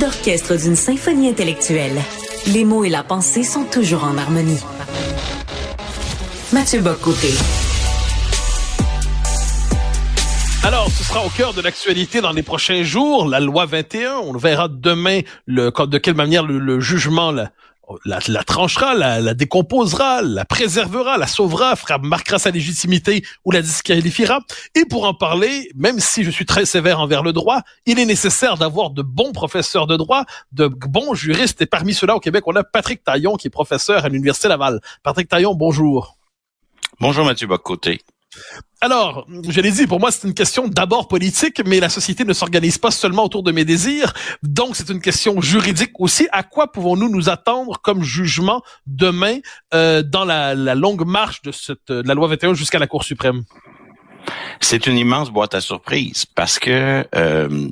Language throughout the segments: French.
D'orchestre d'une symphonie intellectuelle, les mots et la pensée sont toujours en harmonie. Mathieu Bocoté. Alors, ce sera au cœur de l'actualité dans les prochains jours, la loi 21. On verra demain de quelle manière le, jugement la, la, tranchera, la, décomposera, la préservera, la sauvera, fera, marquera sa légitimité ou la disqualifiera. Et pour en parler, même si je suis très sévère envers le droit, il est nécessaire d'avoir de bons professeurs de droit, de bons juristes. Et parmi ceux-là, au Québec, on a Patrick Taillon, qui est professeur à l'Université Laval. Patrick Taillon, bonjour. Bonjour Mathieu Bocoté. Alors, je l'ai dit, pour moi, c'est une question d'abord politique, mais la société ne s'organise pas seulement autour de mes désirs. Donc, c'est une question juridique aussi. À quoi pouvons-nous nous attendre comme jugement demain euh, dans la, longue marche de, cette, de la loi 21 jusqu'à la Cour suprême? C'est une immense boîte à surprises parce que euh,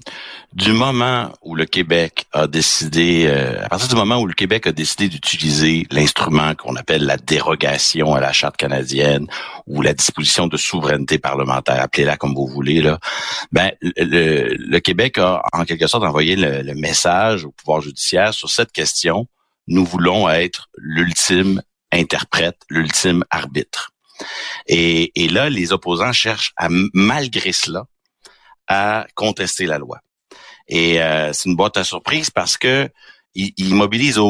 du moment où le Québec a décidé, euh, à partir du moment où le Québec a décidé d'utiliser l'instrument qu'on appelle la dérogation à la charte canadienne ou la disposition de souveraineté parlementaire, appelez-la comme vous voulez là, ben le, Québec a en quelque sorte envoyé le message au pouvoir judiciaire sur cette question. Nous voulons être l'ultime interprète, l'ultime arbitre. Et, là, les opposants cherchent à, malgré cela, à contester la loi. Et euh, c'est une boîte à surprise parce que ils, mobilisent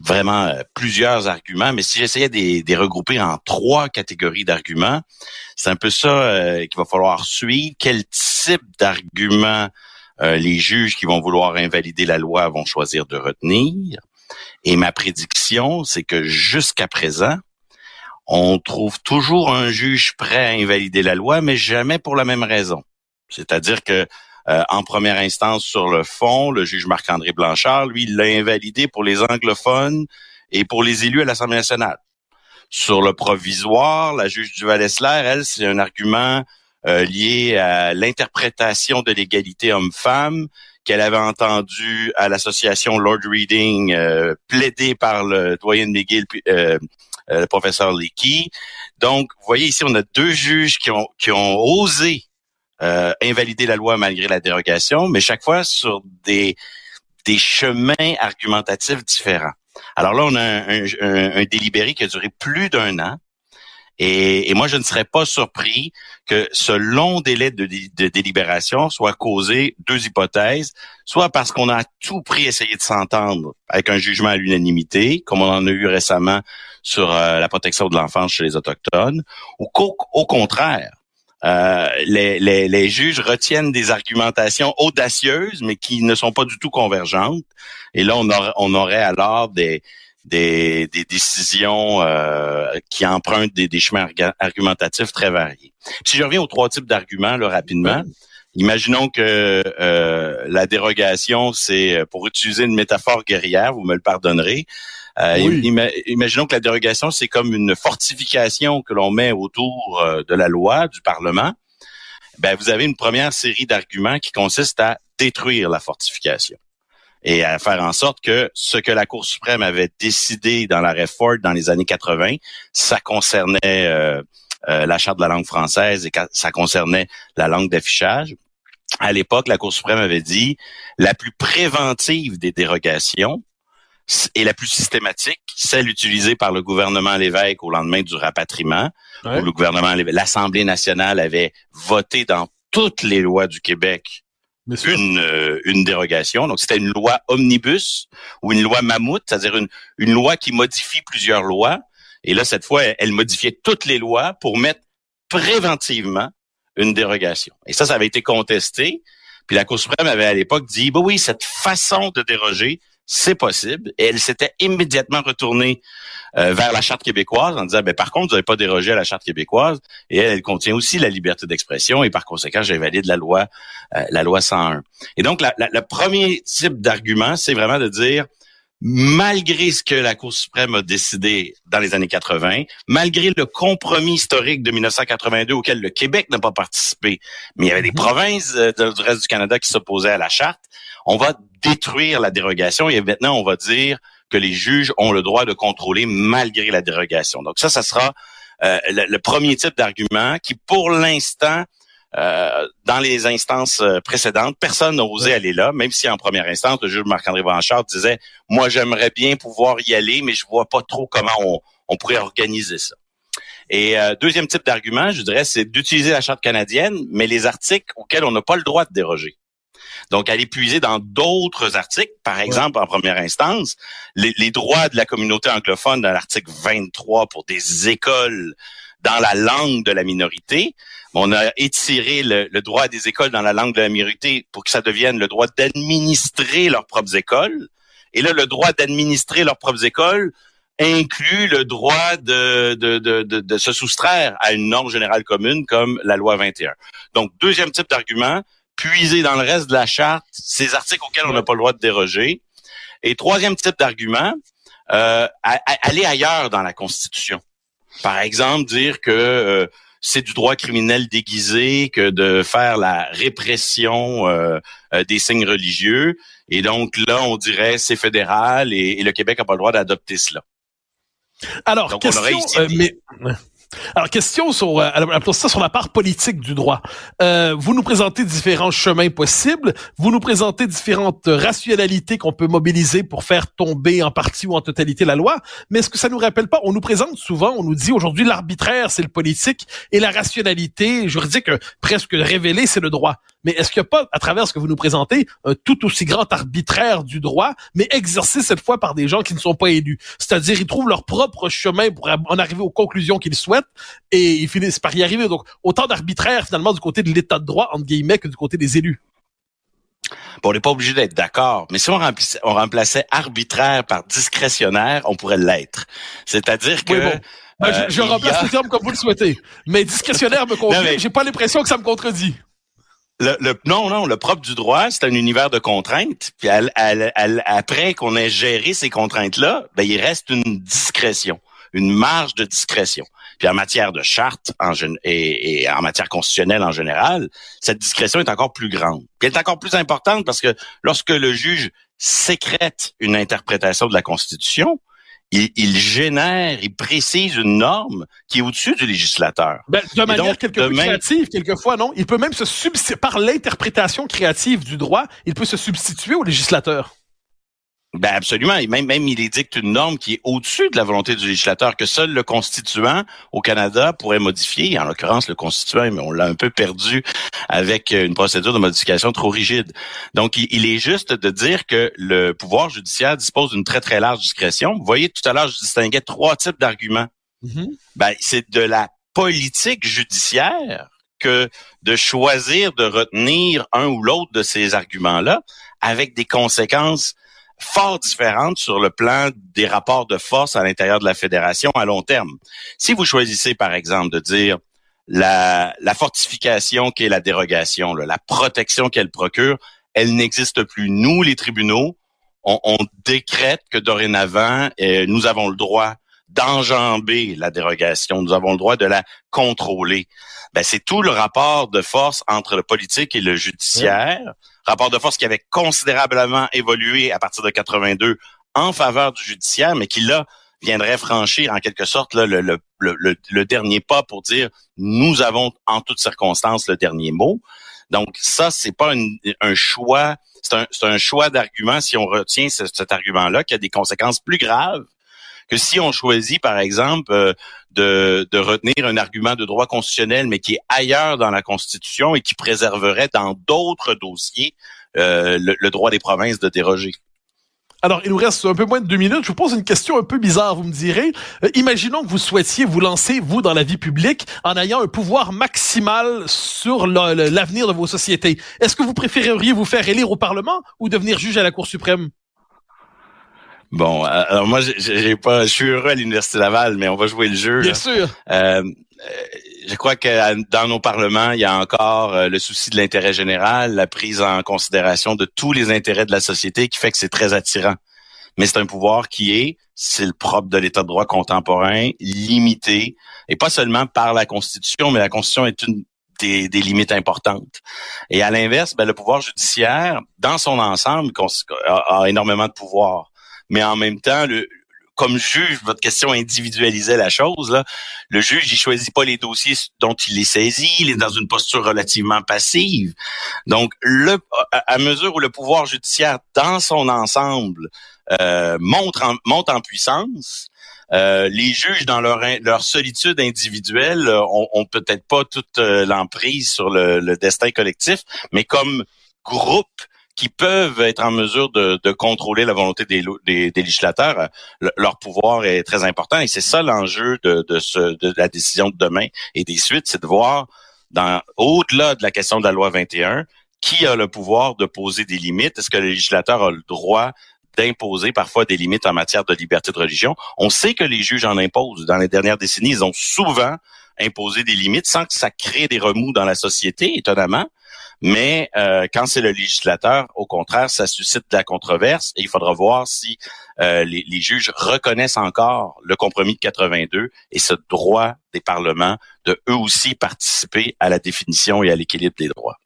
vraiment euh, plusieurs arguments, mais si j'essayais de les regrouper en trois catégories d'arguments, c'est un peu ça euh, qu'il va falloir suivre. Quel type d'arguments les juges qui vont vouloir invalider la loi vont choisir de retenir? Et ma prédiction, c'est que jusqu'à présent, on trouve toujours un juge prêt à invalider la loi, mais jamais pour la même raison. C'est-à-dire que euh, en première instance sur le fond, le juge Marc-André Blanchard, lui, l'a invalidé pour les anglophones et pour les élus à l'Assemblée nationale. Sur le provisoire, la juge Duval-Essler, elle, c'est un argument euh, lié à l'interprétation de l'égalité homme-femme qu'elle avait entendu à l'association Lord Reading euh, par le doyen de McGill, euh, le professeur Leakey. Donc, vous voyez ici, on a deux juges qui ont, qui ont osé euh, invalider la loi malgré la dérogation, mais chaque fois sur des, chemins argumentatifs différents. Alors là, on a un délibéré qui a duré plus d'un an. Et, moi, je ne serais pas surpris que ce long délai de, délibération soit causé deux hypothèses, soit parce qu'on a à tout prix essayé de s'entendre avec un jugement à l'unanimité, comme on en a eu récemment sur euh, la protection de l'enfance chez les autochtones, ou qu'au contraire, euh, les, juges retiennent des argumentations audacieuses, mais qui ne sont pas du tout convergentes. Et là, on aurait alors des, des, des décisions euh, qui empruntent des, des, chemins argumentatifs très variés. Si je reviens aux trois types d'arguments là, rapidement, imaginons que euh, la dérogation, c'est euh, pour utiliser une métaphore guerrière, vous me le pardonnerez. Euh, imaginons que la dérogation, c'est comme une fortification que l'on met autour de la loi, du Parlement. Ben, vous avez une première série d'arguments qui consiste à détruire la fortification et à faire en sorte que ce que la Cour suprême avait décidé dans la Ford dans les années 80, ça concernait euh, euh, la charte de la langue française et ça concernait la langue d'affichage. À l'époque, la Cour suprême avait dit la plus préventive des dérogations et la plus systématique, celle utilisée par le gouvernement Lévesque au lendemain du rapatriement, où le gouvernement, l'Assemblée nationale avait voté dans toutes les lois du Québec une, euh, une dérogation. Donc, c'était une loi omnibus ou une loi mammouth, c'est-à-dire une, une loi qui modifie plusieurs lois. Et là, cette fois, elle, modifiait toutes les lois pour mettre préventivement une dérogation. Et ça, ça avait été contesté. Puis la Cour suprême avait à l'époque dit, bah oui, cette façon de déroger, c'est possible. Et elle s'était immédiatement retournée euh, vers la charte québécoise en disant, ben, par contre, vous n'avez pas dérogé à la charte québécoise. Et elle, elle contient aussi la liberté d'expression et par conséquent, j'invalide la loi, euh, la loi 101. Et donc, le premier type d'argument, c'est vraiment de dire, malgré ce que la Cour suprême a décidé dans les années 80, malgré le compromis historique de 1982 auquel le Québec n'a pas participé, mais il y avait des mhm. provinces euh, du reste du Canada qui s'opposaient à la charte, on va détruire la dérogation et maintenant on va dire que les juges ont le droit de contrôler malgré la dérogation. Donc ça, ça sera euh, le, premier type d'argument qui, pour l'instant, euh, dans les instances euh, précédentes, personne n'a osé aller là, même si en première instance, le juge Marc-André Blanchard disait Moi, j'aimerais bien pouvoir y aller, mais je vois pas trop comment on, pourrait organiser ça. Et euh, deuxième type d'argument, je dirais, c'est d'utiliser la Charte canadienne, mais les articles auxquels on n'a pas le droit de déroger. Donc, aller puiser dans d'autres articles, par exemple, en première instance, les, les, droits de la communauté anglophone dans l'article 23 pour des écoles dans la langue de la minorité. On a étiré le, droit des écoles dans la langue de la minorité pour que ça devienne le droit d'administrer leurs propres écoles. Et là, le droit d'administrer leurs propres écoles inclut le droit de, de, de, de, se soustraire à une norme générale commune comme la loi 21. Donc, deuxième type d'argument, puiser dans le reste de la charte ces articles auxquels on n'a pas le droit de déroger. Et troisième type d'argument, euh, aller ailleurs dans la Constitution. Par exemple, dire que euh, c'est du droit criminel déguisé que de faire la répression euh, euh, des signes religieux. Et donc là, on dirait c'est fédéral et, le Québec n'a pas le droit d'adopter cela. Alors, question, mais alors, question sur, euh, ça sur la part politique du droit. Euh, vous nous présentez différents chemins possibles, vous nous présentez différentes rationalités qu'on peut mobiliser pour faire tomber en partie ou en totalité la loi, mais est-ce que ça nous rappelle pas, on nous présente souvent, on nous dit aujourd'hui l'arbitraire c'est le politique et la rationalité juridique presque révélée c'est le droit. Mais est-ce qu'il n'y a pas, à travers ce que vous nous présentez, un tout aussi grand arbitraire du droit, mais exercé cette fois par des gens qui ne sont pas élus? C'est-à-dire, ils trouvent leur propre chemin pour en arriver aux conclusions qu'ils souhaitent et ils finissent par y arriver. Donc, autant d'arbitraire finalement du côté de l'état de droit, entre guillemets, que du côté des élus. Bon, on n'est pas obligé d'être d'accord, mais si on remplaçait, on remplaçait arbitraire par discrétionnaire, on pourrait l'être. C'est-à-dire que... Ben, je, euh, remplace le terme comme vous le souhaitez. Mais discrétionnaire me convient. J'ai pas l'impression que ça me contredit. Le, non, non, le propre du droit, c'est un univers de contraintes. Puis après qu'on ait géré ces contraintes-là, ben, il reste une discrétion, une marge de discrétion. Puis en matière de charte en, et, en matière constitutionnelle en général, cette discrétion est encore plus grande. Puis elle est encore plus importante parce que lorsque le juge sécrète une interprétation de la Constitution, il, il, génère, il précise une norme qui est au-dessus du législateur. Ben, de manière quelque peu créative, quelquefois, non? Il peut même se substituer, par l'interprétation créative du droit, il peut se substituer au législateur. Ben absolument. Et même, même il édicte une norme qui est au-dessus de la volonté du législateur que seul le constituant au Canada pourrait modifier. En l'occurrence, le constituant, mais on l'a un peu perdu avec une procédure de modification trop rigide. Donc, il, est juste de dire que le pouvoir judiciaire dispose d'une très, très large discrétion. Vous voyez, tout à l'heure, je distinguais trois types d'arguments. Mm-hmm. Ben, c'est de la politique judiciaire que de choisir de retenir un ou l'autre de ces arguments-là avec des conséquences fort différente sur le plan des rapports de force à l'intérieur de la fédération à long terme. Si vous choisissez, par exemple, de dire la, la fortification qui est la dérogation, la protection qu'elle procure, elle n'existe plus. Nous, les tribunaux, on, on décrète que dorénavant, euh, nous avons le droit d'enjamber la dérogation, nous avons le droit de la contrôler. Ben, c'est tout le rapport de force entre le politique et le judiciaire rapport de force qui avait considérablement évolué à partir de 82 en faveur du judiciaire, mais qui là viendrait franchir en quelque sorte le, dernier pas pour dire nous avons en toutes circonstances le dernier mot. Donc ça, c'est pas un choix, c'est un, un, choix d'argument si on retient cet argument-là qui a des conséquences plus graves que si on choisit, par exemple, euh, de, retenir un argument de droit constitutionnel, mais qui est ailleurs dans la Constitution et qui préserverait dans d'autres dossiers euh, le, droit des provinces de déroger. Alors, il nous reste un peu moins de deux minutes. Je vous pose une question un peu bizarre, vous me direz. Euh, imaginons que vous souhaitiez vous lancer, vous, dans la vie publique, en ayant un pouvoir maximal sur l'avenir de vos sociétés. Est-ce que vous préféreriez vous faire élire au Parlement ou devenir juge à la Cour suprême? Bon, alors moi, j'ai pas, je suis heureux à l'université Laval, mais on va jouer le jeu. Bien sûr. Euh, je crois que dans nos parlements, il y a encore euh, le souci de l'intérêt général, la prise en considération de tous les intérêts de la société qui fait que c'est très attirant. Mais c'est un pouvoir qui est, c'est le propre de l'État de droit contemporain, limité, et pas seulement par la Constitution, mais la Constitution est une des, limites importantes. Et à l'inverse, ben, le pouvoir judiciaire, dans son ensemble, a, a énormément de pouvoir. Mais en même temps, le, comme juge, votre question individualisait la chose. Là. Le juge, il choisit pas les dossiers dont il est saisi, il est dans une posture relativement passive. Donc, le, à mesure où le pouvoir judiciaire, dans son ensemble, euh, monte, en, monte en puissance, euh, les juges, dans leur, leur solitude individuelle, ont, ont peut-être pas toute euh, l'emprise sur le, le destin collectif, mais comme groupe, qui peuvent être en mesure de, de contrôler la volonté des, des, législateurs, leur pouvoir est très important et c'est ça l'enjeu de, de, ce, de la décision de demain et des suites, c'est de voir dans au-delà de la question de la loi 21, qui a le pouvoir de poser des limites? Est-ce que le législateur a le droit d'imposer parfois des limites en matière de liberté de religion? On sait que les juges en imposent. Dans les dernières décennies, ils ont souvent imposé des limites sans que ça crée des remous dans la société, étonnamment. Mais euh, quand c'est le législateur, au contraire, ça suscite de la controverse et il faudra voir si euh, les, les, juges reconnaissent encore le compromis de 82 et ce droit des parlements de eux aussi participer à la définition et à l'équilibre des droits.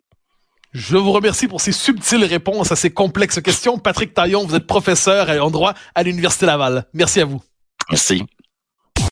Je vous remercie pour ces subtiles réponses à ces complexes questions. Patrick Taillon, vous êtes professeur en droit à l'Université Laval. Merci à vous. Merci.